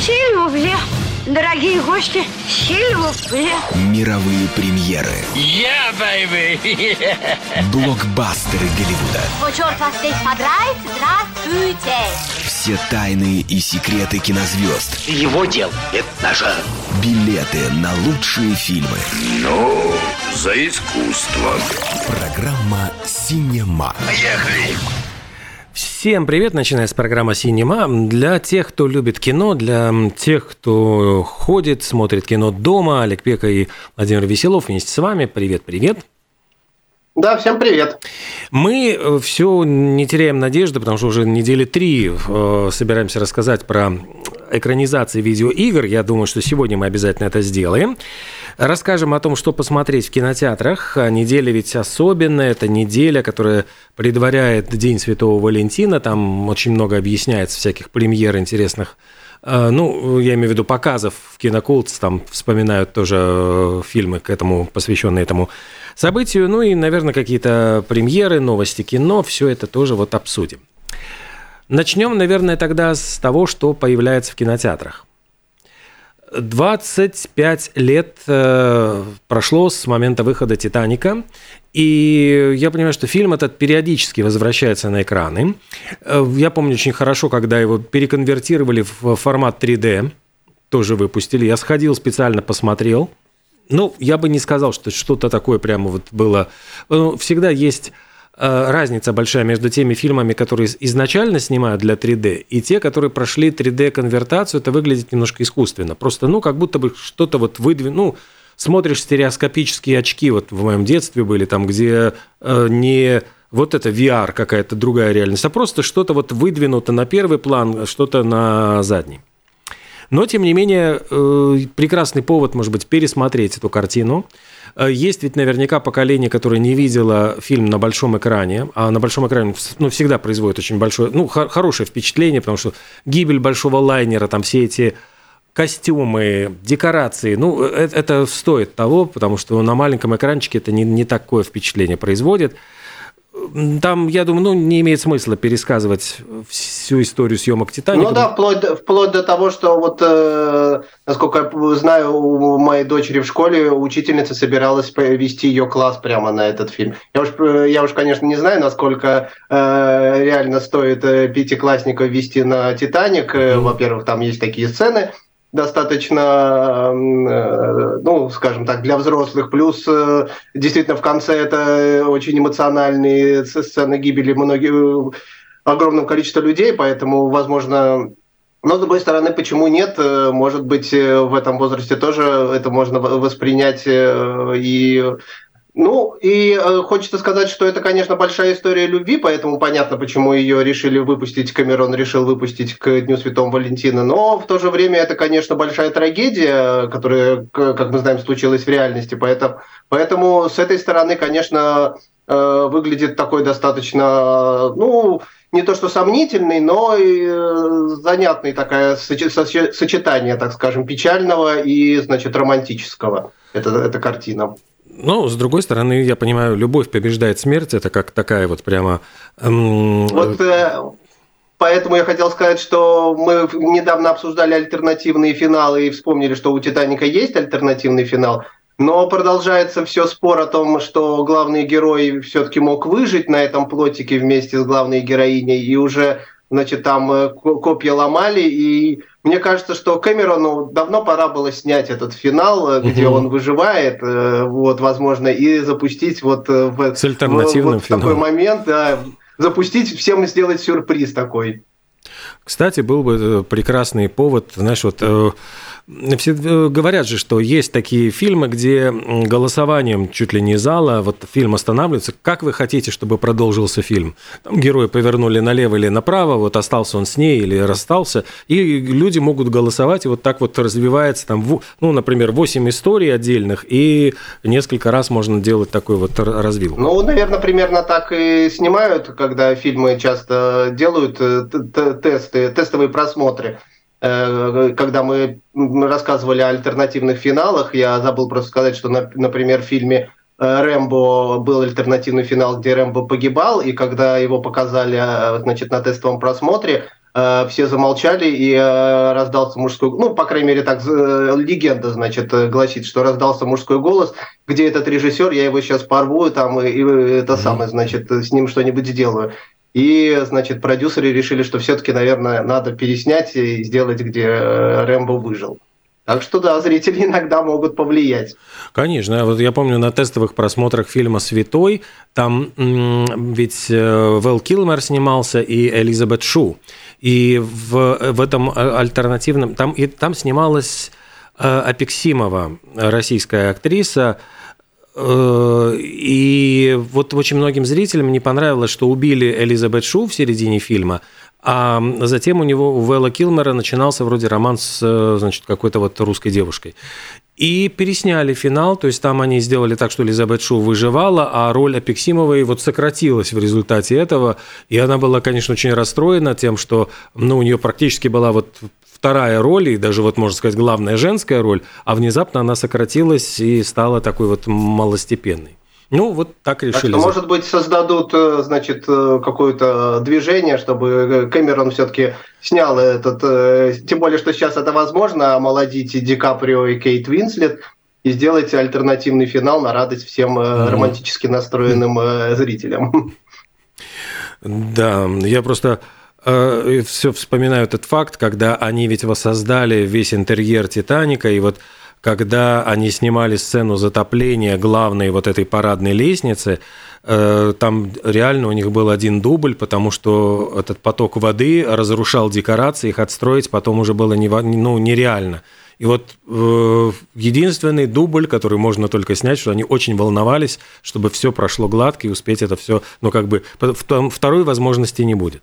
Сильвупле. Дорогие гости, сильвупле. Мировые премьеры. Я, baby! Блокбастеры Голливуда. О, черт вас всех подрает, здравствуйте! Все тайны и секреты кинозвезд. Его дел – это нажа. Билеты на лучшие фильмы. Ну, за искусство. Программа «Синема». Поехали! Всем привет! Начинается программа «Синема». Для тех, кто любит кино, для тех, кто ходит, смотрит кино дома, Олег Пека и Владимир Веселов вместе с вами. Привет-привет! Да, всем привет. Мы все не теряем надежды, потому что уже недели три э, собираемся рассказать про экранизации видеоигр. Я думаю, что сегодня мы обязательно это сделаем. Расскажем о том, что посмотреть в кинотеатрах. Неделя ведь особенная. Это неделя, которая предваряет День Святого Валентина. Там очень много объясняется всяких премьер интересных. Э, ну, я имею в виду показов в кинокултс. Там вспоминают тоже э, фильмы к этому, посвященные этому событию. Ну и, наверное, какие-то премьеры, новости кино. Все это тоже вот обсудим. Начнем, наверное, тогда с того, что появляется в кинотеатрах. 25 лет э, прошло с момента выхода «Титаника», и я понимаю, что фильм этот периодически возвращается на экраны. Э, я помню очень хорошо, когда его переконвертировали в формат 3D, тоже выпустили. Я сходил специально, посмотрел. Ну, я бы не сказал, что что-то такое прямо вот было. Ну, всегда есть Э, разница большая между теми фильмами, которые изначально снимают для 3D, и те, которые прошли 3D-конвертацию, это выглядит немножко искусственно. Просто, ну, как будто бы что-то вот выдвинул, ну, смотришь стереоскопические очки, вот в моем детстве были там, где э, не вот это VR какая-то другая реальность, а просто что-то вот выдвинуто на первый план, что-то на задний. Но, тем не менее, э, прекрасный повод, может быть, пересмотреть эту картину. Э, есть ведь наверняка поколение, которое не видело фильм на большом экране, а на большом экране ну, всегда производит очень большое, ну, хорошее впечатление, потому что гибель большого лайнера, там все эти костюмы, декорации, ну, это, это стоит того, потому что на маленьком экранчике это не, не такое впечатление производит. Там, я думаю, ну, не имеет смысла пересказывать всю историю съемок «Титаника». Ну да, вплоть, вплоть до того, что вот, э, насколько я знаю, у моей дочери в школе учительница собиралась вести ее класс прямо на этот фильм. Я уж, э, я уж конечно, не знаю, насколько э, реально стоит э, пятиклассников вести на «Титаник». Mm-hmm. Во-первых, там есть такие сцены – достаточно, э, ну, скажем так, для взрослых. Плюс э, действительно в конце это очень эмоциональные сцены гибели многих, огромного количества людей, поэтому, возможно, но, с другой стороны, почему нет? Э, может быть, в этом возрасте тоже это можно воспринять и ну, и э, хочется сказать, что это, конечно, большая история любви, поэтому понятно, почему ее решили выпустить, Камерон решил выпустить к Дню Святого Валентина, но в то же время это, конечно, большая трагедия, которая, как мы знаем, случилась в реальности, поэтому, поэтому с этой стороны, конечно, э, выглядит такой достаточно, ну, не то что сомнительный, но и э, занятный такое сочетание, так скажем, печального и, значит, романтического. Это, эта картина. Ну, с другой стороны, я понимаю, любовь побеждает смерть. Это как такая вот прямо... Эм... Вот э, поэтому я хотел сказать, что мы недавно обсуждали альтернативные финалы и вспомнили, что у «Титаника» есть альтернативный финал. Но продолжается все спор о том, что главный герой все-таки мог выжить на этом плотике вместе с главной героиней, и уже, значит, там э, копья ломали, и мне кажется, что Кэмерону давно пора было снять этот финал, угу. где он выживает, э, вот, возможно, и запустить вот э, в, С альтернативным в, вот в такой момент, да, запустить всем сделать сюрприз такой. Кстати, был бы прекрасный повод, знаешь, вот все э, говорят же, что есть такие фильмы, где голосованием чуть ли не зала, вот фильм останавливается, как вы хотите, чтобы продолжился фильм? Там герои повернули налево или направо, вот остался он с ней или расстался, и люди могут голосовать, и вот так вот развивается там, ну, например, 8 историй отдельных, и несколько раз можно делать такой вот развил. Ну, наверное, примерно так и снимают, когда фильмы часто делают э, тесты, тестовые просмотры. Э, когда мы рассказывали о альтернативных финалах, я забыл просто сказать, что, например, в фильме э, Рэмбо был альтернативный финал, где Рэмбо погибал, и когда его показали э, значит, на тестовом просмотре, все замолчали и раздался мужской, ну, по крайней мере, так легенда, значит, гласит, что раздался мужской голос, где этот режиссер, я его сейчас порву, там, и, и это самое, значит, с ним что-нибудь сделаю. И, значит, продюсеры решили, что все-таки, наверное, надо переснять и сделать, где э, Рэмбо выжил. Так что да, зрители иногда могут повлиять. Конечно. Вот я помню на тестовых просмотрах фильма «Святой», там ведь э, Вэл Килмер снимался и Элизабет Шу. И в, в этом альтернативном... Там, и, там снималась э, Апексимова, российская актриса, э, и вот очень многим зрителям не понравилось, что убили Элизабет Шу в середине фильма, а затем у него, у Вэлла Килмера, начинался вроде роман с э, значит, какой-то вот русской девушкой. И пересняли финал, то есть там они сделали так, что Элизабет Шу выживала, а роль Апексимовой вот сократилась в результате этого. И она была, конечно, очень расстроена тем, что ну, у нее практически была вот вторая роль, и даже вот, можно сказать, главная женская роль, а внезапно она сократилась и стала такой вот малостепенной. Ну, вот так решили. Так что, может быть, создадут, э, значит, э, какое-то движение, чтобы Кэмерон все-таки снял этот... Э, тем более, что сейчас это возможно, омолодить Ди Каприо и Кейт Винслет и сделать альтернативный финал на радость всем mm-hmm. романтически настроенным зрителям. Да, я просто все вспоминаю этот факт, когда они ведь воссоздали весь интерьер Титаника, и вот когда они снимали сцену затопления главной вот этой парадной лестницы, э, там реально у них был один дубль, потому что этот поток воды разрушал декорации, их отстроить потом уже было ну, нереально. И вот э, единственный дубль, который можно только снять, что они очень волновались, чтобы все прошло гладко и успеть это все, ну как бы второй возможности не будет.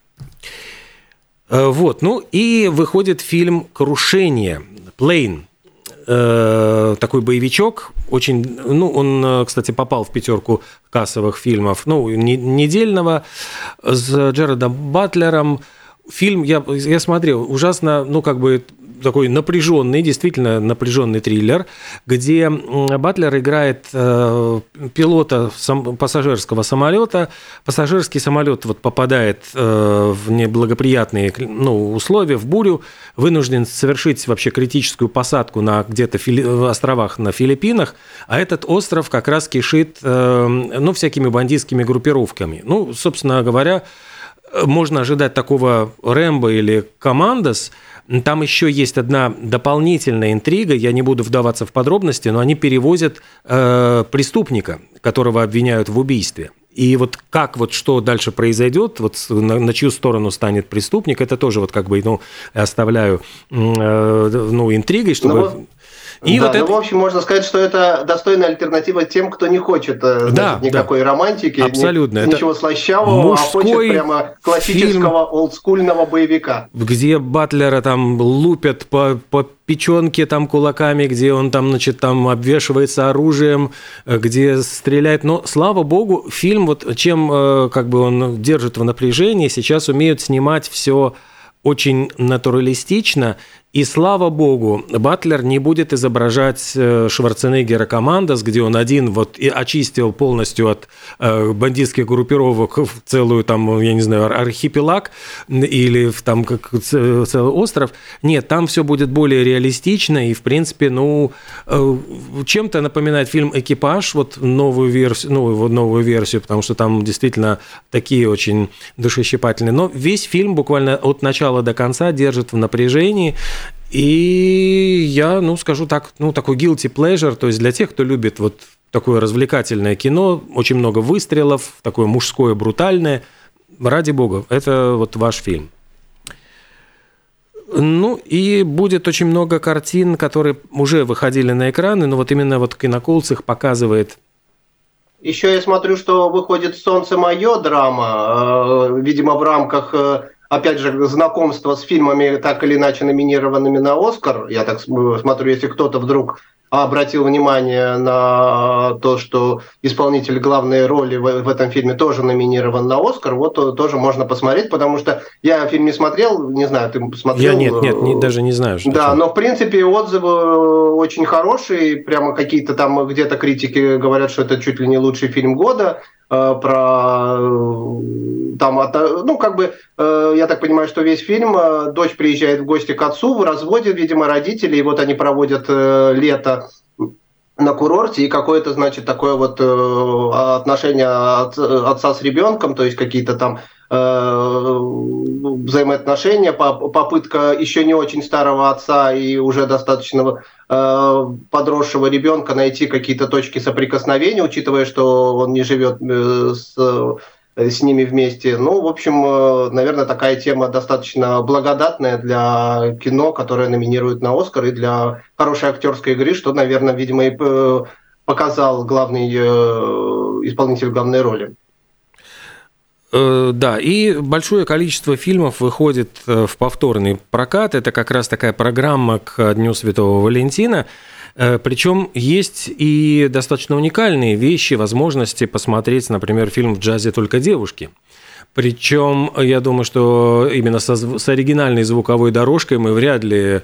Э, вот, ну и выходит фильм «Крушение», «Плейн», э, такой боевичок, очень, ну, он, э, кстати, попал в пятерку кассовых фильмов, ну, не, недельного, с Джерардом Батлером. Фильм я, я смотрел, ужасно, ну, как бы такой напряженный, действительно напряженный триллер, где Батлер играет э, пилота пассажирского самолета. Пассажирский самолет вот попадает э, в неблагоприятные ну, условия, в бурю, вынужден совершить вообще критическую посадку на где-то фили... островах на Филиппинах, а этот остров как раз кишит э, ну, всякими бандитскими группировками. Ну, собственно говоря, можно ожидать такого Рэмбо или Командос – там еще есть одна дополнительная интрига, я не буду вдаваться в подробности, но они перевозят э, преступника, которого обвиняют в убийстве. И вот как вот что дальше произойдет, вот на, на чью сторону станет преступник, это тоже вот как бы, ну, оставляю, э, ну, интригой, чтобы... Ну, и да, вот ну, это... в общем, можно сказать, что это достойная альтернатива тем, кто не хочет э, значит, да, никакой да. романтики, Абсолютно. Ни, ничего слащавого, а хочет прямо классического фильм, олдскульного боевика. Где Батлера там лупят по, по печенке там кулаками, где он там, значит, там обвешивается оружием, э, где стреляет. Но, слава богу, фильм, вот чем э, как бы он держит в напряжении, сейчас умеют снимать все очень натуралистично и слава богу, Батлер не будет изображать э, Шварценеггера «Командос», где он один вот и очистил полностью от э, бандитских группировок целую там, я не знаю, архипелаг или там как целый остров. Нет, там все будет более реалистично и, в принципе, ну, э, чем-то напоминает фильм «Экипаж», вот новую версию, ну, новую версию, потому что там действительно такие очень душещипательные. Но весь фильм буквально от начала до конца держит в напряжении, и я, ну, скажу так, ну, такой guilty pleasure, то есть для тех, кто любит вот такое развлекательное кино, очень много выстрелов, такое мужское, брутальное, ради бога, это вот ваш фильм. Ну, и будет очень много картин, которые уже выходили на экраны, но вот именно вот Кинокулс их показывает еще я смотрю, что выходит «Солнце мое» драма, э, видимо, в рамках э, опять же, знакомство с фильмами, так или иначе номинированными на Оскар. Я так смотрю, если кто-то вдруг обратил внимание на то, что исполнитель главной роли в, в этом фильме тоже номинирован на Оскар, вот тоже можно посмотреть, потому что я фильм не смотрел, не знаю, ты смотрел? Я нет, нет, не, даже не знаю. Что да, но в принципе отзывы очень хорошие, прямо какие-то там где-то критики говорят, что это чуть ли не лучший фильм года. Э, про э, там, ну, как бы, э, я так понимаю, что весь фильм, дочь приезжает в гости к отцу, в разводе, видимо, родители, и вот они проводят лето на курорте, и какое-то, значит, такое вот отношение отца с ребенком, то есть какие-то там взаимоотношения, попытка еще не очень старого отца и уже достаточно Э, подросшего ребенка найти какие-то точки соприкосновения, учитывая, что он не живет э, с э, с ними вместе. Ну, в общем, наверное, такая тема достаточно благодатная для кино, которое номинируют на Оскар, и для хорошей актерской игры, что, наверное, видимо, и показал главный исполнитель главной роли. Э, да, и большое количество фильмов выходит э, в повторный прокат. Это как раз такая программа к Дню Святого Валентина. Э, Причем есть и достаточно уникальные вещи, возможности посмотреть, например, фильм «В джазе только девушки». Причем, я думаю, что именно со, с оригинальной звуковой дорожкой мы вряд ли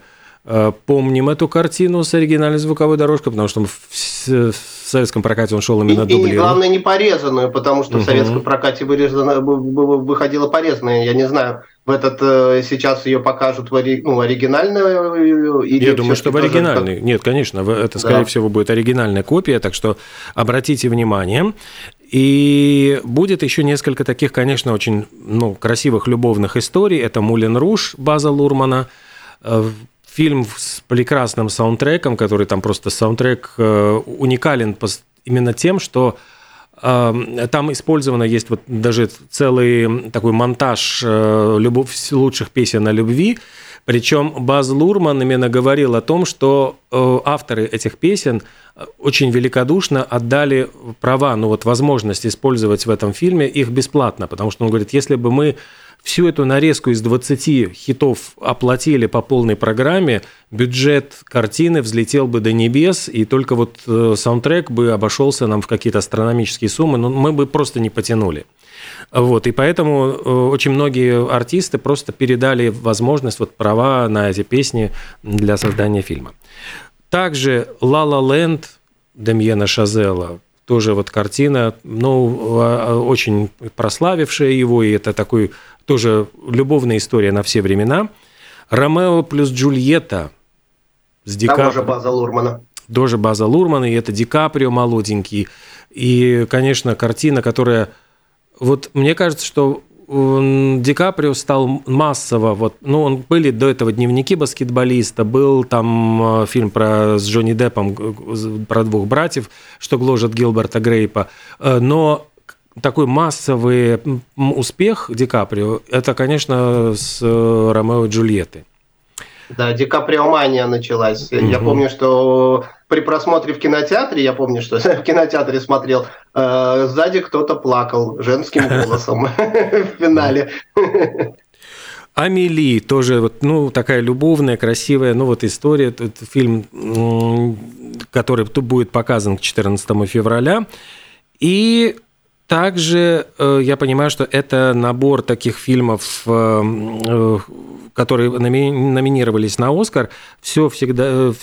помним эту картину с оригинальной звуковой дорожкой, потому что в, в советском прокате он шел именно и. И главное, не порезанную, потому что угу. в советском прокате вырезано, выходила порезанная. Я не знаю, в этот э, сейчас ее покажут в ори, ну, оригинальную или Я думаю, что в оригинальной. Как... Нет, конечно, это, скорее да. всего, будет оригинальная копия, так что обратите внимание. И будет еще несколько таких, конечно, очень ну, красивых любовных историй. Это «Мулен Руш» База Лурмана, э, фильм с прекрасным саундтреком, который там просто саундтрек э, уникален именно тем, что э, там использовано есть вот даже целый такой монтаж э, любовь, лучших песен о любви. Причем Баз Лурман именно говорил о том, что авторы этих песен очень великодушно отдали права, ну вот возможность использовать в этом фильме их бесплатно, потому что он говорит, если бы мы всю эту нарезку из 20 хитов оплатили по полной программе, бюджет картины взлетел бы до небес, и только вот э, саундтрек бы обошелся нам в какие-то астрономические суммы, но мы бы просто не потянули. Вот, и поэтому э, очень многие артисты просто передали возможность, вот права на эти песни для создания фильма. Также «Ла Ла Ленд» Демьена Шазела, тоже вот картина, ну, а, а, очень прославившая его, и это такой тоже любовная история на все времена. Ромео плюс Джульетта с Ди Каприо. Тоже База Лурмана. Тоже База Лурмана, и это Ди Каприо молоденький. И, конечно, картина, которая... Вот мне кажется, что Ди Каприо стал массово, вот, ну, он были до этого дневники баскетболиста, был там э, фильм про с Джонни Деппом, про двух братьев, что гложет Гилберта Грейпа, э, но такой массовый успех Ди Каприо, это, конечно, с э, Ромео и Джульеттой. Да, Ди Каприо мания началась. Угу. Я помню, что при просмотре в кинотеатре, я помню, что в кинотеатре смотрел, э, сзади кто-то плакал женским голосом в финале. Амели тоже вот, ну, такая любовная, красивая, ну, вот история, это фильм, который будет показан к 14 февраля. И также э, я понимаю, что это набор таких фильмов, э, э, которые номинировались на Оскар. Все всегда,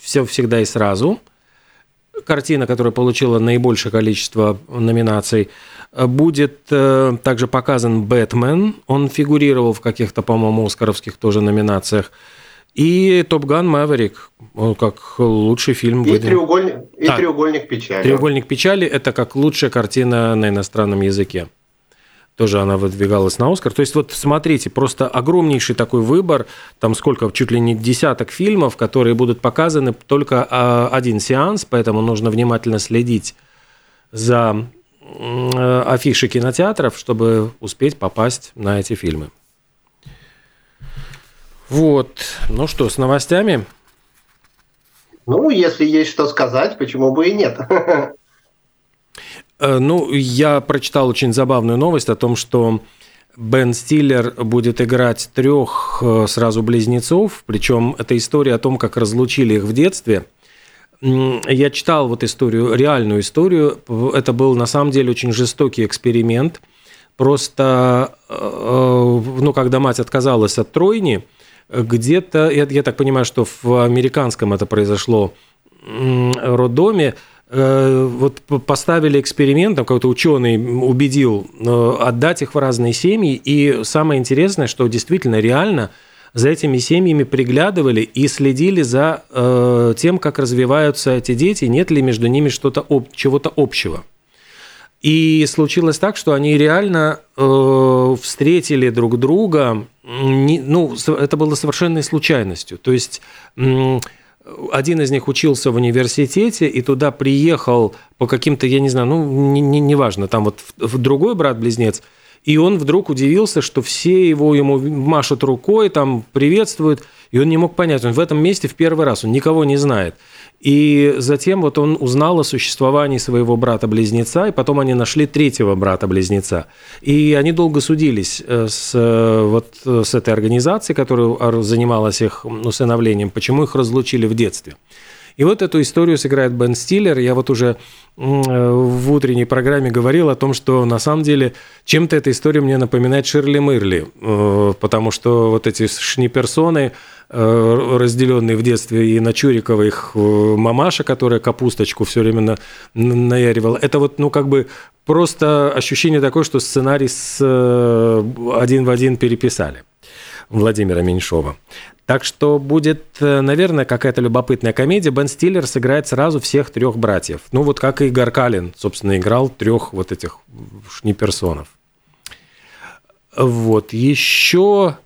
все всегда и сразу. Картина, которая получила наибольшее количество номинаций, будет также показан «Бэтмен». Он фигурировал в каких-то, по-моему, оскаровских тоже номинациях. И «Топ Ган Мэверик» как лучший фильм. И, треугольник, и «Треугольник печали». «Треугольник печали» – это как лучшая картина на иностранном языке. Тоже она выдвигалась на Оскар. То есть вот смотрите, просто огромнейший такой выбор, там сколько, чуть ли не десяток фильмов, которые будут показаны только а, один сеанс, поэтому нужно внимательно следить за афиши кинотеатров, чтобы успеть попасть на эти фильмы. Вот. Ну что, с новостями? Ну, если есть что сказать, почему бы и нет? Э, ну, я прочитал очень забавную новость о том, что Бен Стиллер будет играть трех э, сразу близнецов, причем это история о том, как разлучили их в детстве. я читал вот историю, реальную историю. Это был на самом деле очень жестокий эксперимент. Просто, э, ну, когда мать отказалась от тройни, где-то, я, я так понимаю, что в американском это произошло роддоме, э, вот поставили эксперимент, там какой-то ученый убедил э, отдать их в разные семьи, и самое интересное, что действительно реально за этими семьями приглядывали и следили за э, тем, как развиваются эти дети, нет ли между ними что-то чего-то общего. И случилось так, что они реально э, встретили друг друга. Не, ну, это было совершенной случайностью. То есть э, один из них учился в университете и туда приехал по каким-то, я не знаю, ну, неважно, не, не там вот в, в другой брат-близнец – и он вдруг удивился, что все его ему машут рукой, там приветствуют, и он не мог понять, он в этом месте в первый раз, он никого не знает. И затем вот он узнал о существовании своего брата-близнеца, и потом они нашли третьего брата-близнеца. И они долго судились э, с, э, вот, с этой организацией, которая занималась их усыновлением, почему их разлучили в детстве. И вот эту историю сыграет Бен Стиллер. Я вот уже э, в утренней программе говорил о том, что на самом деле чем-то эта история мне напоминает Ширли Мырли, э, потому что вот эти шни-персоны, э, разделенные в детстве и на Чурикова их мамаша, которая капусточку все время наяривала, это вот, ну, как бы просто ощущение такое, что сценарий с один в один переписали. Владимира Меньшова. Так что будет, э, наверное, какая-то любопытная комедия. Бен Стиллер сыграет сразу всех трех братьев. Ну, вот как и Игорь Калин, собственно, играл трех вот этих шниперсонов. Вот. Еще...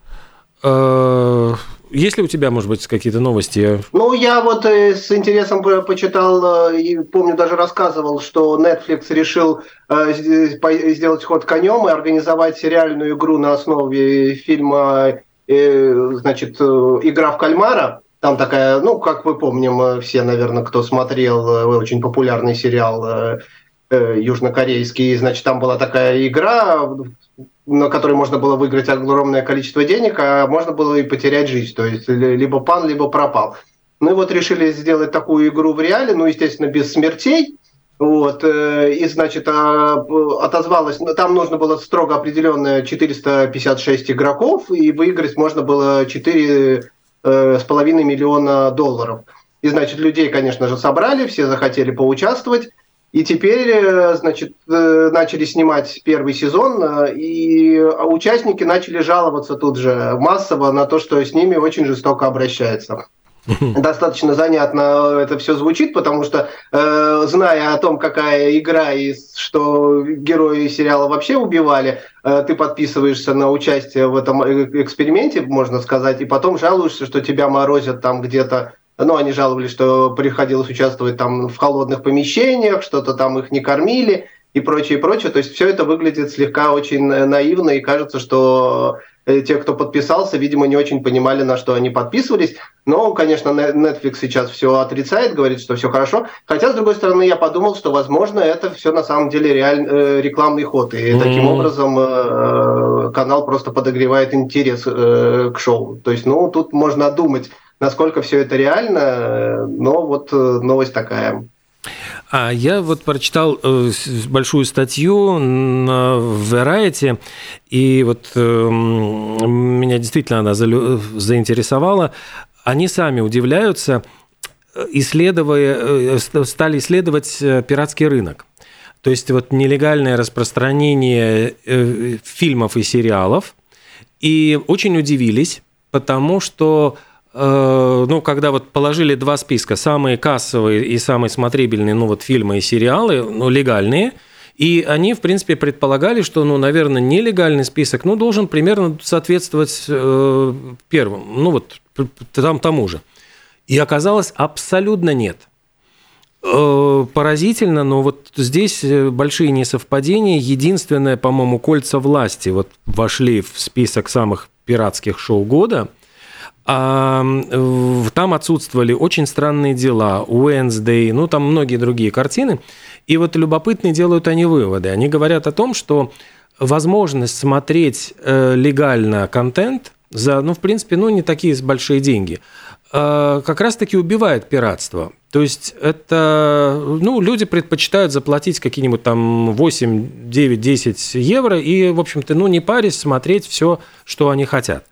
Э, есть ли у тебя, может быть, какие-то новости? Ну, я вот э, с интересом почитал э, и помню, даже рассказывал, что Netflix решил э, сделать ход конем и организовать сериальную игру на основе фильма значит, э, игра в кальмара. Там такая, ну, как вы помним, э, все, наверное, кто смотрел э, очень популярный сериал южнокорейский, значит, там была такая игра, на которой можно было выиграть огромное количество денег, а можно было и потерять жизнь. То есть либо пан, либо пропал. Ну и вот решили сделать такую игру в реале, ну, естественно, без смертей. Вот, э, и, значит, а, отозвалось, ну, там нужно было строго определенное 456 игроков, и выиграть можно было 4,5 э, миллиона долларов. И, значит, людей, конечно же, собрали, все захотели поучаствовать. И теперь, э, значит, начали снимать первый сезон, и участники начали жаловаться тут же массово на то, что с ними очень жестоко обращаются. достаточно занятно это все звучит, потому что э, зная о том, какая игра и что герои сериала вообще убивали, э, ты подписываешься на участие в этом э, эксперименте, можно сказать, и потом жалуешься, что тебя морозят там где-то ну, они жаловались, что приходилось участвовать там в холодных помещениях, что-то там их не кормили и прочее, прочее. То есть все это выглядит слегка очень наивно, и кажется, что Э, те, кто подписался, видимо, не очень понимали, на что они подписывались. Но, конечно, Netflix сейчас все отрицает, говорит, что все хорошо. Хотя, с другой стороны, я подумал, что, возможно, это все на самом деле реаль... Э, рекламный ход. И mm-hmm. таким образом э, канал просто подогревает интерес к шоу. То есть, ну, тут можно думать, насколько все это реально. Но вот новость такая. А я вот прочитал э, большую статью на Variety, и вот э, меня действительно она заинтересовала. Они сами удивляются, исследуя, э, стали исследовать пиратский рынок. То есть вот нелегальное распространение фильмов и сериалов. И очень удивились, потому что Э, ну, когда вот положили два списка, самые кассовые и самые смотрибельные, ну, вот фильмы и сериалы, ну, легальные, и они, в принципе, предполагали, что, ну, наверное, нелегальный список, ну, должен примерно соответствовать э, первому, ну, вот там, тому же. И оказалось, абсолютно нет. Э, поразительно, но вот здесь э, большие несовпадения. Единственное, по-моему, «Кольца власти» вот вошли в список самых пиратских шоу года – там отсутствовали очень странные дела, Уэнсдей, ну там многие другие картины. И вот любопытные делают они выводы. Они говорят о том, что возможность смотреть э, легально контент за, ну, в принципе, ну, не такие большие деньги, э, как раз-таки убивает пиратство. То есть это, ну, люди предпочитают заплатить какие-нибудь там 8, 9, 10 евро и, в общем-то, ну, не парясь, смотреть все, что они хотят.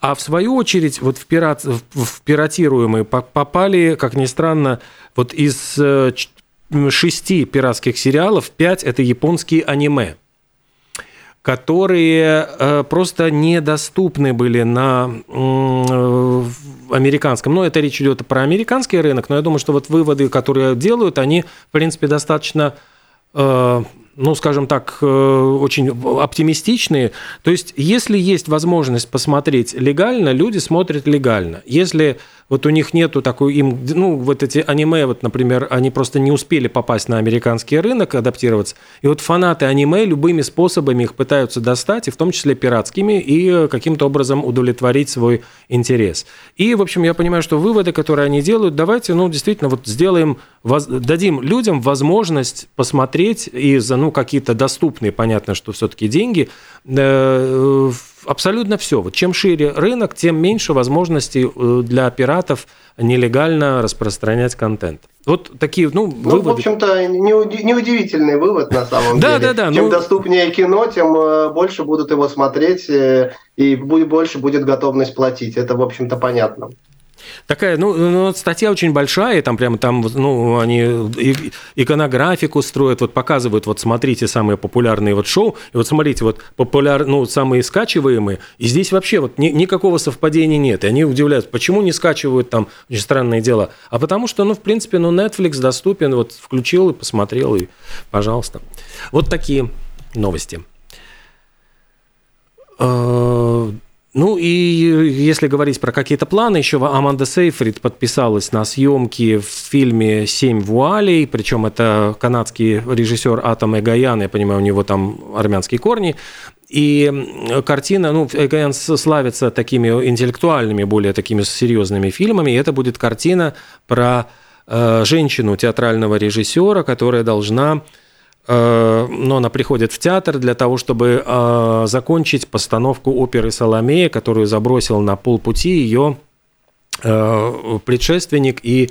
А в свою очередь, вот в, пират, в пиратируемые попали, как ни странно, вот из э, шести пиратских сериалов пять это японские аниме которые э, просто недоступны были на американском. Ну, это речь идет про американский рынок, но я думаю, что вот выводы, которые делают, они, в принципе, достаточно э, ну, скажем так, э, очень оптимистичные. То есть, если есть возможность посмотреть легально, люди смотрят легально. Если вот у них нету такой им, ну, вот эти аниме, вот, например, они просто не успели попасть на американский рынок, адаптироваться. И вот фанаты аниме любыми способами их пытаются достать, и в том числе пиратскими, и каким-то образом удовлетворить свой интерес. И, в общем, я понимаю, что выводы, которые они делают, давайте, ну, действительно, вот сделаем, дадим людям возможность посмотреть и за, ну, какие-то доступные, понятно, что все-таки деньги, э, абсолютно все. Вот чем шире рынок, тем меньше возможностей э, для пиратов нелегально распространять контент. Вот такие, ну, ну выводы. в общем-то, неудивительный вывод на самом да, деле. Да, да, Чем ну... доступнее кино, тем э, больше будут его смотреть, э, и больше будет готовность платить. Это, в общем-то, понятно. Такая, ну, ну, статья очень большая, там прямо там, ну, они иконографику строят, вот показывают, вот смотрите самые популярные вот шоу, и вот смотрите, вот популяр, ну, самые скачиваемые, и здесь вообще вот ни, никакого совпадения нет, и они удивляются, почему не скачивают там, очень странные дела, а потому что, ну, в принципе, ну, Netflix доступен, вот включил и посмотрел, и пожалуйста. Вот такие новости. Ну и если говорить про какие-то планы, еще Аманда Сейфрид подписалась на съемки в фильме «Семь вуалей», причем это канадский режиссер Атом Эгаян, я понимаю, у него там армянские корни, и картина, ну, Эгаян славится такими интеллектуальными, более такими серьезными фильмами, и это будет картина про э, женщину театрального режиссера, которая должна Э, но она приходит в театр для того, чтобы э, закончить постановку оперы «Соломея», которую забросил на полпути ее э, предшественник и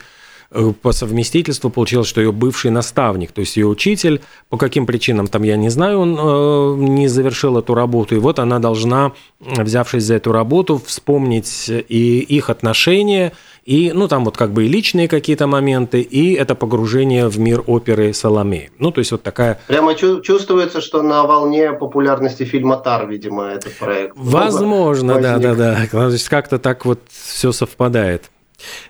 по совместительству получилось, что ее бывший наставник, то есть ее учитель, по каким причинам там я не знаю, он не завершил эту работу, и вот она должна, взявшись за эту работу, вспомнить и их отношения, и, ну, там вот как бы и личные какие-то моменты, и это погружение в мир оперы Соломеи. Ну, то есть вот такая... Прямо чувствуется, что на волне популярности фильма «Тар», видимо, этот проект. Возможно, да-да-да. То есть как-то так вот все совпадает.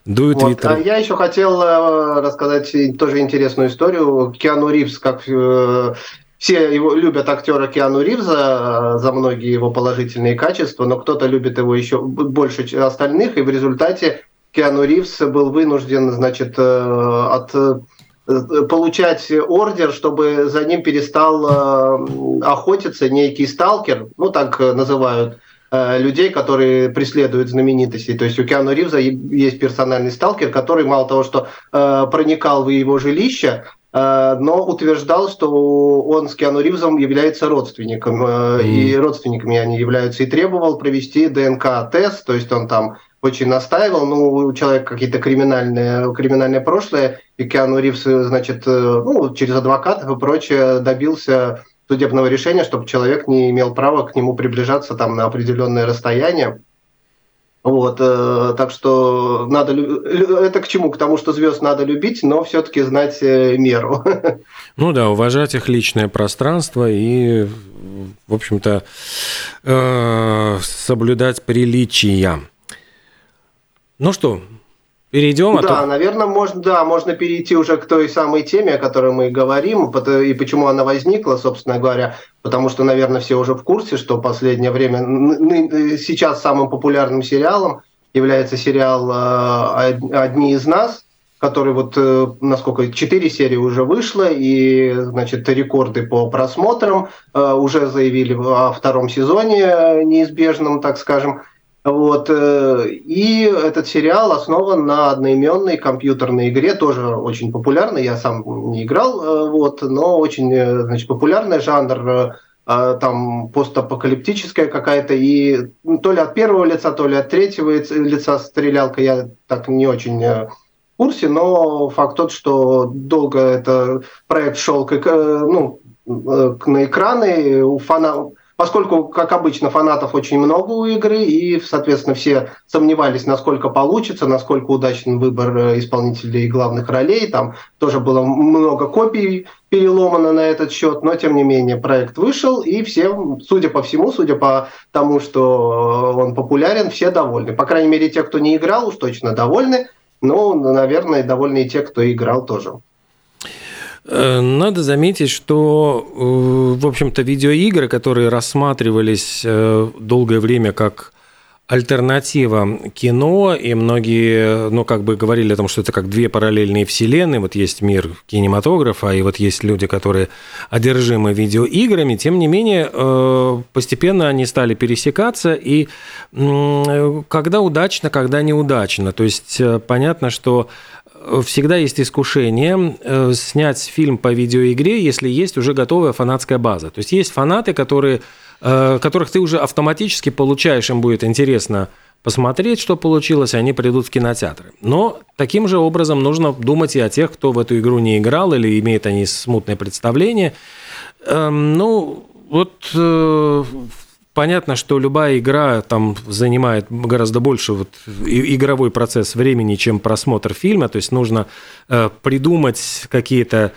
Дует вот. ветры. А я еще хотел э, рассказать тоже интересную историю. Киану Ривз, как э, все его любят актера Киану Ривза э, за многие его положительные качества, но кто-то любит его еще больше остальных, и в результате Киану Ривз был вынужден, значит, от получать ордер, чтобы за ним перестал охотиться некий сталкер, ну так называют людей, которые преследуют знаменитостей. То есть у Киану Ривза есть персональный сталкер, который мало того, что проникал в его жилище, но утверждал, что он с Киану Ривзом является родственником, mm. и родственниками они являются, и требовал провести ДНК-тест, то есть он там очень настаивал. Ну, у человека какие-то криминальные, криминальное прошлое, и Киану Ривз, значит, э, ну, через адвокатов и прочее добился судебного решения, чтобы человек не имел права к нему приближаться там на определенное расстояние. Вот, э, так что надо это к чему? К тому, что звезд надо любить, но все-таки знать э, меру. Ну да, уважать их личное пространство и, в общем-то, э, соблюдать приличия. Ну что, перейдем? А да, то... наверное, можно, да, можно перейти уже к той самой теме, о которой мы говорим, и почему она возникла, собственно говоря, потому что, наверное, все уже в курсе, что в последнее время сейчас самым популярным сериалом является сериал э, «Одни из нас», который вот, э, насколько, четыре серии уже вышло, и, значит, рекорды по просмотрам э, уже заявили о втором сезоне неизбежном, так скажем, вот. Э, и этот сериал основан на одноименной компьютерной игре, тоже очень популярной, я сам не играл, э, вот, но очень э, значит, популярный жанр, там постапокалиптическая какая-то, и то ли от первого лица, то ли от третьего лица стрелялка, я так не очень курсе, но факт тот, что долго это проект шел к, ну, на экраны, у фанатов поскольку, как обычно, фанатов очень много у игры, и, соответственно, все сомневались, насколько получится, насколько удачный выбор э, исполнителей главных ролей. Там тоже было много копий переломано на этот счет, но, тем не менее, проект вышел, и все, судя по всему, судя по тому, что он популярен, все довольны. По крайней мере, те, кто не играл, уж точно довольны, но, наверное, довольны и те, кто играл тоже. Э, надо заметить, что, э, в общем-то, видеоигры, которые рассматривались э, долгое время как альтернатива кино, и многие, ну, как бы говорили о том, что это как две параллельные вселенные, вот есть мир кинематографа, и вот есть люди, которые одержимы видеоиграми, тем не менее, постепенно они стали пересекаться, и когда удачно, когда неудачно, то есть понятно, что всегда есть искушение э, снять фильм по видеоигре, если есть уже готовая фанатская база. То есть есть фанаты, которые, э, которых ты уже автоматически получаешь, им будет интересно посмотреть, что получилось, они придут в кинотеатры. Но таким же образом нужно думать и о тех, кто в эту игру не играл или имеет они смутное представление. Эм, ну, вот э, Понятно, что любая игра там занимает гораздо больше вот игровой процесс времени, чем просмотр фильма. То есть нужно э, придумать какие-то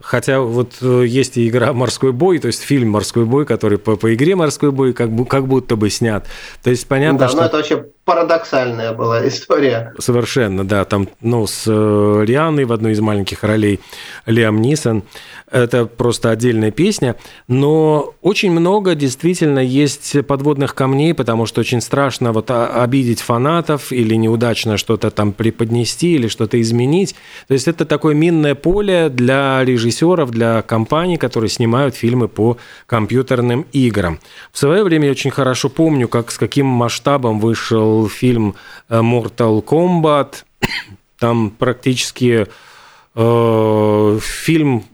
Хотя вот э, есть и игра «Морской бой», то есть фильм «Морской бой», который по, по игре «Морской бой» как, как будто бы снят. То есть понятно, да, что... ну это вообще парадоксальная была история. Совершенно, да. Там, ну, с э, Рианой в одной из маленьких ролей Лиам Нисон – это просто отдельная песня, но очень много действительно есть подводных камней, потому что очень страшно вот обидеть фанатов или неудачно что-то там преподнести или что-то изменить. То есть это такое минное поле для режиссеров, для компаний, которые снимают фильмы по компьютерным играм. В свое время я очень хорошо помню, как с каким масштабом вышел фильм э, Mortal Kombat. Там практически э, фильм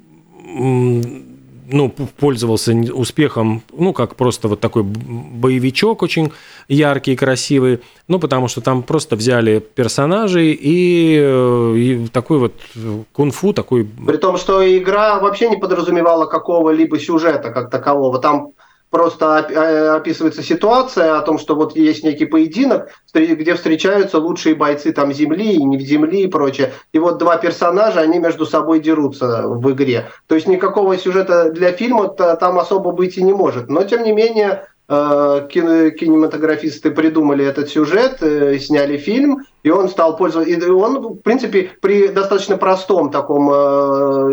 ну, пользовался успехом, ну, как просто вот такой боевичок очень яркий, красивый, ну, потому что там просто взяли персонажей и, э, и такой вот кунг-фу, такой... При том, что игра вообще не подразумевала какого-либо сюжета как такового. Там просто э, описывается ситуация о том, что вот есть некий поединок, где встречаются лучшие бойцы там земли и не в земли и прочее. И вот два персонажа, они между собой дерутся в игре. То есть никакого сюжета для фильма там особо быть и не может. Но тем не менее э, кинематографисты придумали этот сюжет, э, сняли фильм, и он стал пользоваться. И он, в принципе, при достаточно простом таком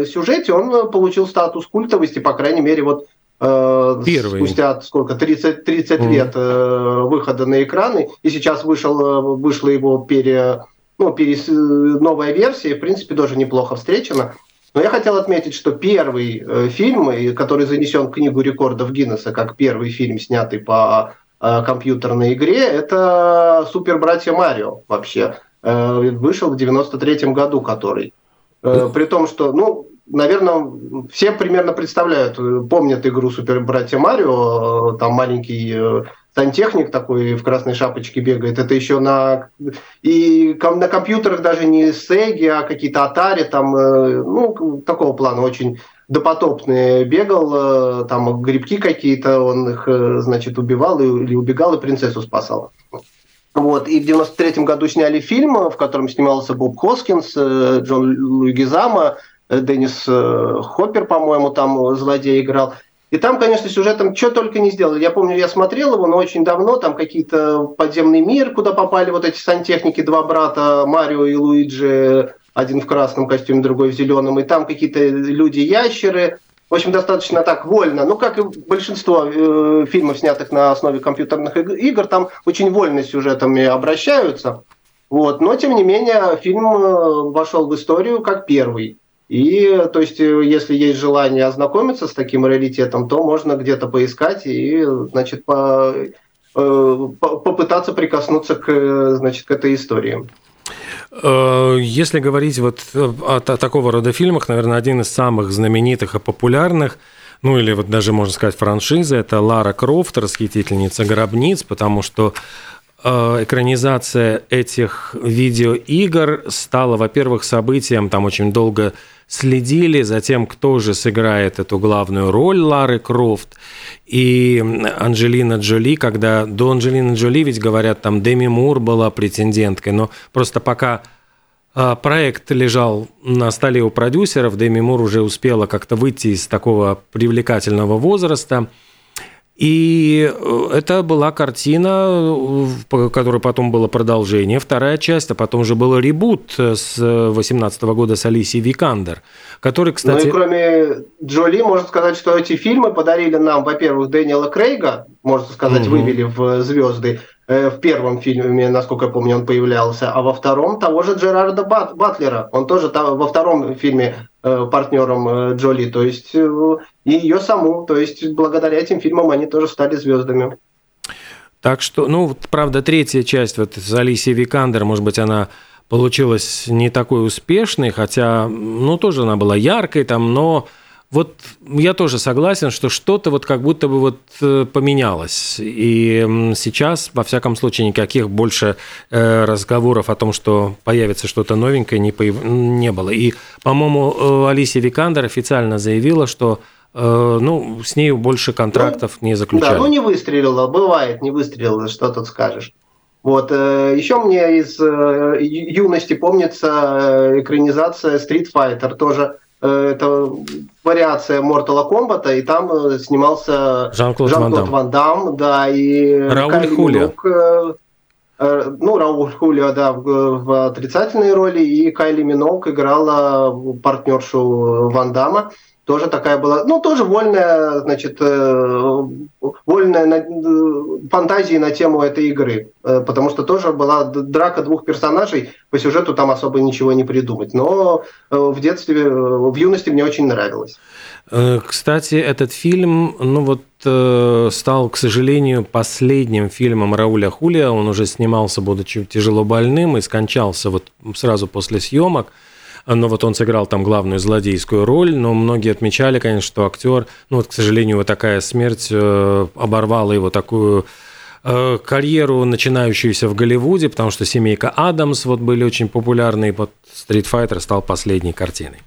сюжете он получил статус культовости, по крайней мере, вот Первый. спустя сколько? 30 30 mm. лет э, выхода на экраны. И сейчас вышел э, вышла его пере ну перес, новая версия. В принципе тоже неплохо встречена. Но я хотел отметить что первый э, фильм который занесен в книгу рекордов Гиннесса как первый фильм снятый по э, компьютерной игре это Супер братья Марио вообще. Э, вышел в 93 году который. Э, при том что ну наверное, все примерно представляют, помнят игру Супер Братья Марио, там маленький э, сантехник такой в красной шапочке бегает. Это еще на и на компьютерах даже не Сеги, а какие-то Atari, там, э, ну, такого плана очень допотопные бегал, э, там грибки какие-то, он их, значит, убивал или убегал и принцессу спасал. Вот. И в 93 году сняли фильм, в котором снимался Боб Хоскинс, Джон Луигизама, Деннис э, Хоппер, по-моему, там злодей играл. И там, конечно, сюжетом что только не сделали. Я помню, я смотрел его, но очень давно, там какие-то подземный мир, куда попали вот эти сантехники, два брата, Марио и Луиджи, один в красном костюме, другой в зеленом, и там какие-то люди-ящеры. В общем, достаточно так вольно. Ну, как и большинство э, фильмов, снятых на основе компьютерных игр, там очень вольно сюжетами обращаются. Вот. Но, тем не менее, фильм э, вошел в историю как первый. И, то есть, если есть желание ознакомиться с таким раритетом, то можно где-то поискать и, значит, по, э, по, попытаться прикоснуться к, значит, к этой истории. Э, если говорить вот о, о такого рода фильмах, наверное, один из самых знаменитых и популярных, ну или вот даже можно сказать франшиза, это Лара Крофт, расхитительница гробниц, потому что экранизация этих видеоигр стала, во-первых, событием, там очень долго следили за тем, кто же сыграет эту главную роль Лары Крофт. И Анджелина Джоли, когда до Анджелины Джоли, ведь говорят, там Деми Мур была претенденткой, но просто пока а, проект лежал на столе у продюсеров, Деми Мур уже успела как-то выйти из такого привлекательного возраста – и э, это была картина, по которой потом было продолжение, вторая часть, а потом же был ребут с 18 года с Алисией Викандер, который, кстати... Ну и кроме Джоли, можно сказать, что эти фильмы подарили нам, во-первых, Дэниела Крейга, можно сказать, угу. вывели в звезды, Э, в первом фильме, насколько я помню, он появлялся, а во втором того же Джерарда Бат, Батлера. Он тоже там, во втором фильме э, партнером э, Джоли, то есть и ее саму. То есть благодаря этим фильмам они тоже стали звездами. Так что, ну, правда, третья часть вот с Алисией Викандер, может быть, она получилась не такой успешной, хотя, ну, тоже она была яркой там, но вот я тоже согласен, что что-то вот как будто бы вот э, поменялось. И сейчас, во всяком случае, никаких больше э, разговоров о том, что появится что-то новенькое, не, появ... не было. И, по-моему, э, Алисия Викандер официально заявила, что ну, с нею больше контрактов ну, не заключали. Да, ну не выстрелила, бывает, не выстрелила, что тут скажешь. Вот. Еще мне из юности помнится экранизация Street Fighter, тоже Э, это вариация Mortal Kombat, и там э, снимался Жан-Клод, Жан Ван, Ван Дам, да, и Рауль Хулио. Э, ну, Рауль Хулио, да, в, в отрицательной роли, и Кайли Минок играла партнершу Ван Дама тоже такая была, ну, тоже вольная, значит, э, вольная на, э, фантазии на тему этой игры, э, потому что тоже была драка двух персонажей, по сюжету там особо ничего не придумать, но в детстве, в юности мне очень нравилось. Кстати, этот фильм, ну вот, стал, к сожалению, последним фильмом Рауля Хулия. Он уже снимался, будучи тяжело больным, и скончался вот сразу после съемок но вот он сыграл там главную злодейскую роль, но многие отмечали, конечно, что актер, ну вот, к сожалению, вот такая смерть э, оборвала его такую э, карьеру, начинающуюся в Голливуде, потому что «Семейка Адамс» вот были очень популярны, и вот «Стрит Файтер» стал последней картиной.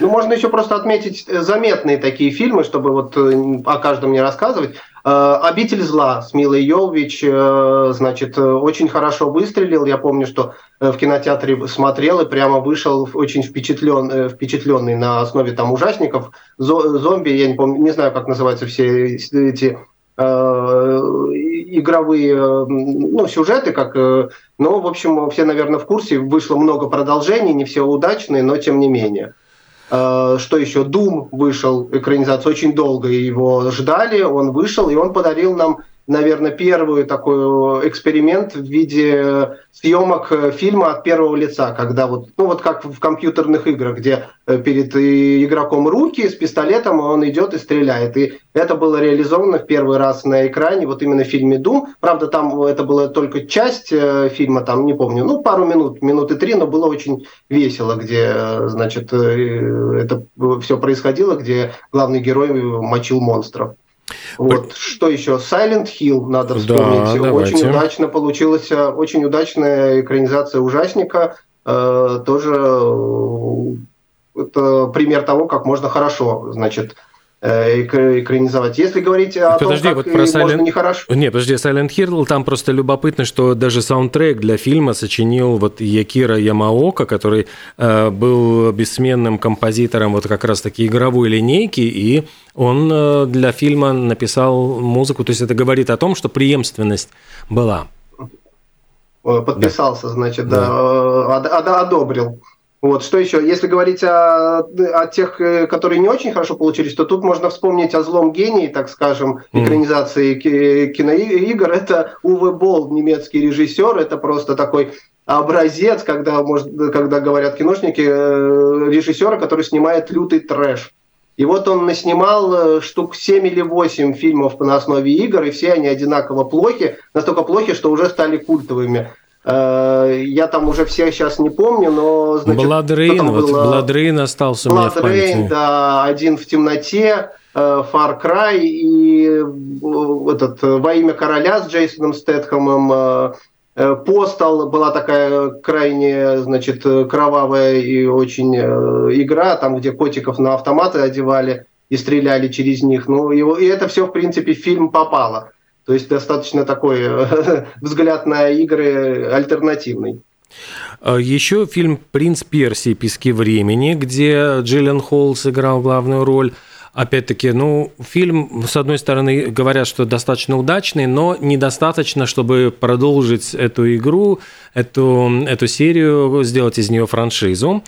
Ну, можно еще просто отметить э, заметные такие фильмы, чтобы вот о каждом не рассказывать. Э, «Обитель зла» с Милой Йовович, э, значит, э, очень хорошо выстрелил. Я помню, что в кинотеатре смотрел и прямо вышел очень впечатлен, впечатленный на основе там ужасников. Зомби, я не помню, не знаю, как называются все эти игровые ну, сюжеты, как, ну, в общем, все, наверное, в курсе. Вышло много продолжений, не все удачные, но тем не менее. Э, что еще? Doom вышел, экранизация, очень долго его ждали, он вышел, и он подарил нам наверное, первый такой эксперимент в виде съемок фильма от первого лица, когда вот, ну вот как в компьютерных играх, где э, перед игроком руки с пистолетом он идет и стреляет. И это было реализовано в первый раз на экране, вот именно в фильме Doom. Правда, там это была только часть э, фильма, там, не помню, ну, пару минут, минуты три, но было очень весело, где, э, значит, это все происходило, где главный герой мочил монстров. Вот что еще? Silent Hill надо вспомнить. Да, очень удачно получилась, э, очень удачная экранизация ужасника. Э, тоже э, это пример того, как можно хорошо, значит, экранизовать. Если говорить о подожди, том, как вот про Silent... можно нехорошо... Нет, подожди, Silent Hill, там просто любопытно, что даже саундтрек для фильма сочинил вот Якира Ямаока, который э, был бессменным композитором вот как раз-таки игровой линейки, и он э, для фильма написал музыку. То есть это говорит о том, что преемственность была. Подписался, да. значит, да, да. Э, одобрил. Вот, что еще? Если говорить о, о тех, э, которые не очень хорошо получились, то тут можно вспомнить о злом гении, так скажем, экранизации киноигр. Это Уве Болл, немецкий режиссер. Это просто такой образец, когда, может, когда говорят киношники, э, режиссера, который снимает лютый трэш. И вот он наснимал штук 7 или 8 фильмов на основе игр, и все они одинаково плохи, настолько плохи, что уже стали культовыми. Я там уже всех сейчас не помню, но... Значит, BloodRayne, вот BloodRayne остался BloodRayne, у меня в памяти. да, «Один в темноте», Far Cry и этот «Во имя короля» с Джейсоном Стэтхэмом, Postal была такая крайне, значит, кровавая и очень игра, там, где котиков на автоматы одевали и стреляли через них. Ну, его, и это все, в принципе, в фильм попало. То есть достаточно такой э, взгляд на игры альтернативный. А Еще фильм «Принц Персии. Пески времени», где Джиллен Холл сыграл главную роль. Опять-таки, ну, фильм, с одной стороны, говорят, что достаточно удачный, но недостаточно, чтобы продолжить эту игру, эту, эту серию, сделать из нее франшизу.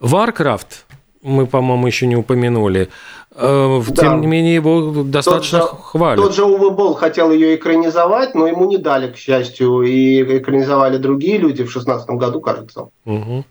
Warcraft мы, по-моему, еще не упомянули. Э, да. Тем не менее, его достаточно тот же, хвалят. Tот же Уве Болл хотел ее экранизовать, но ему не дали, к счастью, и экранизовали другие люди в 2016 году, кажется. Угу.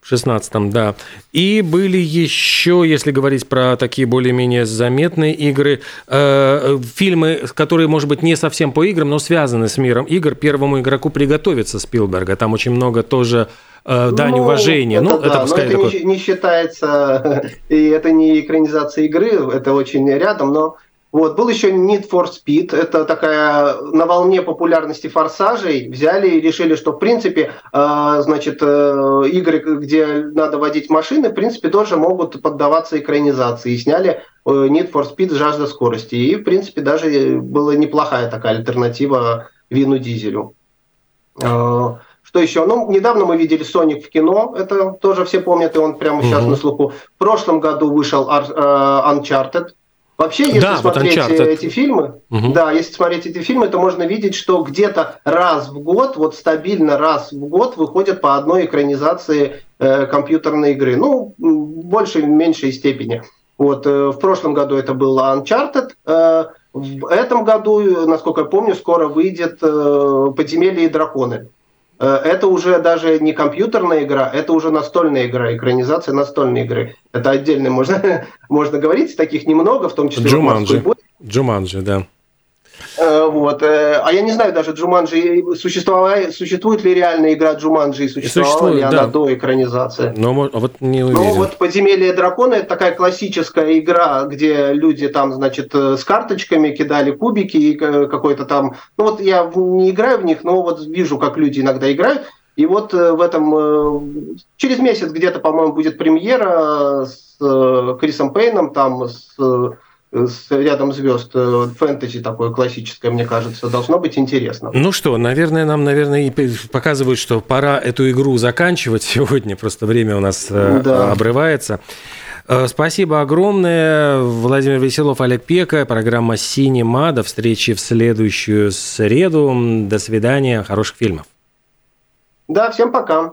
В 16 да. И были еще, если говорить про такие более-менее заметные игры, э, фильмы, которые, может быть, не совсем по играм, но связаны с миром игр. Первому игроку приготовиться Спилберга. Там очень много тоже э, дань ну, уважения. Это, ну, да, это пускай но это такой... не, не считается, и это не экранизация игры, это очень рядом, но вот, был еще Need for Speed, это такая на волне популярности форсажей взяли и решили, что в принципе, э, значит, э, игры, где надо водить машины, в принципе, тоже могут поддаваться экранизации. И сняли э, Need for Speed «Жажда скорости». И, в принципе, даже была неплохая такая альтернатива Вину Дизелю. Э, что еще? Ну, недавно мы видели Соник в кино, это тоже все помнят, и он прямо сейчас угу. на слуху. В прошлом году вышел э, Uncharted, Вообще, если да, смотреть вот эти фильмы, угу. да, если смотреть эти фильмы, то можно видеть, что где-то раз в год, вот стабильно раз в год выходят по одной экранизации э, компьютерной игры. Ну, в большей, меньшей степени. Вот э, в прошлом году это был Uncharted. Э, в этом году, насколько я помню, скоро выйдет э, «Подземелье и драконы». Э, это уже даже не компьютерная игра, это уже настольная игра, экранизация настольной игры. Это отдельно можно, можно говорить, таких немного, в том числе Джуманджи. Джуманджи, да. Э, вот. Э, а я не знаю даже Джуманджи, существует, существует ли реальная игра Джуманджи и существовала существует, ли она да. до экранизации. Но вот не уверен. Ну вот «Подземелье дракона» – это такая классическая игра, где люди там, значит, с карточками кидали кубики и какой-то там... Ну вот я не играю в них, но вот вижу, как люди иногда играют. И вот э, в этом... Через месяц где-то, по-моему, будет премьера с Крисом Пейном, там, с с рядом звезд э, фэнтези такое классическое, мне кажется, должно быть интересно. Ну что, наверное, нам, наверное, и показывают, что пора эту игру заканчивать сегодня, просто время у нас э, да. обрывается. Э, спасибо огромное. Владимир Веселов, Олег Пека, программа «Синема». До встречи в следующую среду. До свидания, хороших фильмов. Да, всем пока.